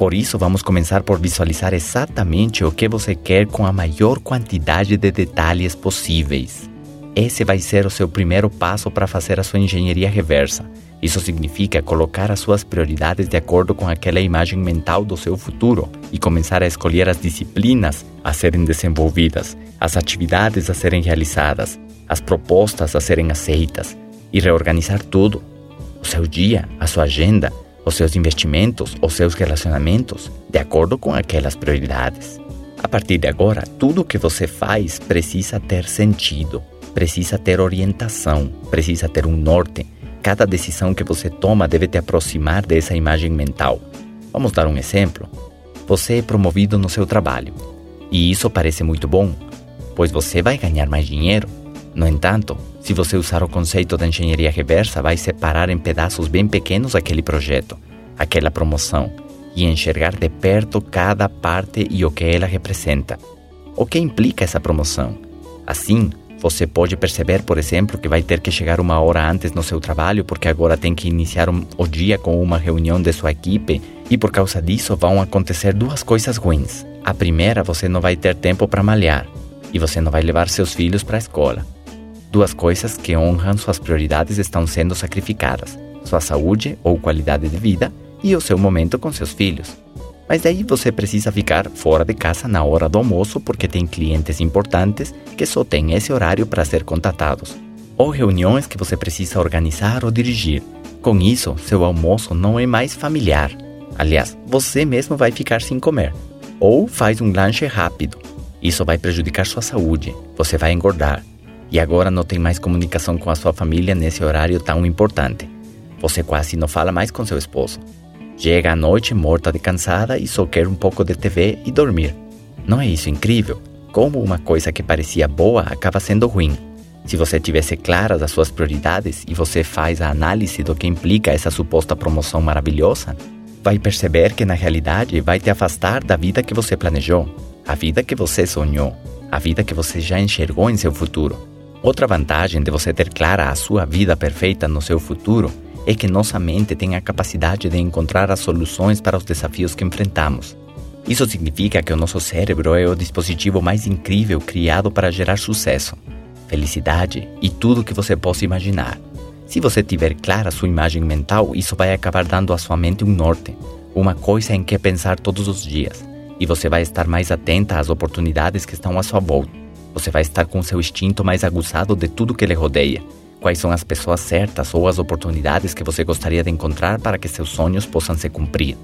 Por isso, vamos começar por visualizar exatamente o que você quer com a maior quantidade de detalhes possíveis. Esse vai ser o seu primeiro passo para fazer a sua engenharia reversa. Isso significa colocar as suas prioridades de acordo com aquela imagem mental do seu futuro e começar a escolher as disciplinas a serem desenvolvidas, as atividades a serem realizadas, as propostas a serem aceitas e reorganizar tudo: o seu dia, a sua agenda, os seus investimentos, os seus relacionamentos, de acordo com aquelas prioridades. A partir de agora, tudo o que você faz precisa ter sentido, precisa ter orientação, precisa ter um norte. Cada decisão que você toma deve te aproximar dessa imagem mental. Vamos dar um exemplo. Você é promovido no seu trabalho. E isso parece muito bom, pois você vai ganhar mais dinheiro. No entanto, se você usar o conceito da engenharia reversa, vai separar em pedaços bem pequenos aquele projeto, aquela promoção, e enxergar de perto cada parte e o que ela representa. O que implica essa promoção? Assim, você pode perceber, por exemplo, que vai ter que chegar uma hora antes no seu trabalho porque agora tem que iniciar um, o dia com uma reunião de sua equipe e por causa disso vão acontecer duas coisas ruins. A primeira, você não vai ter tempo para malhar e você não vai levar seus filhos para a escola. Duas coisas que honram suas prioridades estão sendo sacrificadas: sua saúde ou qualidade de vida e o seu momento com seus filhos. Mas daí você precisa ficar fora de casa na hora do almoço porque tem clientes importantes que só têm esse horário para ser contatados, ou reuniões que você precisa organizar ou dirigir. Com isso, seu almoço não é mais familiar. Aliás, você mesmo vai ficar sem comer. Ou faz um lanche rápido. Isso vai prejudicar sua saúde. Você vai engordar e agora não tem mais comunicação com a sua família nesse horário tão importante. Você quase não fala mais com seu esposo. Chega à noite morta de cansada e só quer um pouco de TV e dormir. Não é isso incrível? Como uma coisa que parecia boa acaba sendo ruim. Se você tivesse claras as suas prioridades e você faz a análise do que implica essa suposta promoção maravilhosa, vai perceber que na realidade vai te afastar da vida que você planejou, a vida que você sonhou, a vida que você já enxergou em seu futuro. Outra vantagem de você ter clara a sua vida perfeita no seu futuro é que nossa mente tem a capacidade de encontrar as soluções para os desafios que enfrentamos. Isso significa que o nosso cérebro é o dispositivo mais incrível criado para gerar sucesso, felicidade e tudo o que você possa imaginar. Se você tiver clara sua imagem mental, isso vai acabar dando à sua mente um norte, uma coisa em que pensar todos os dias, e você vai estar mais atenta às oportunidades que estão à sua volta. Você vai estar com seu instinto mais aguçado de tudo que lhe rodeia. Quais são as pessoas certas ou as oportunidades que você gostaria de encontrar para que seus sonhos possam se cumprir?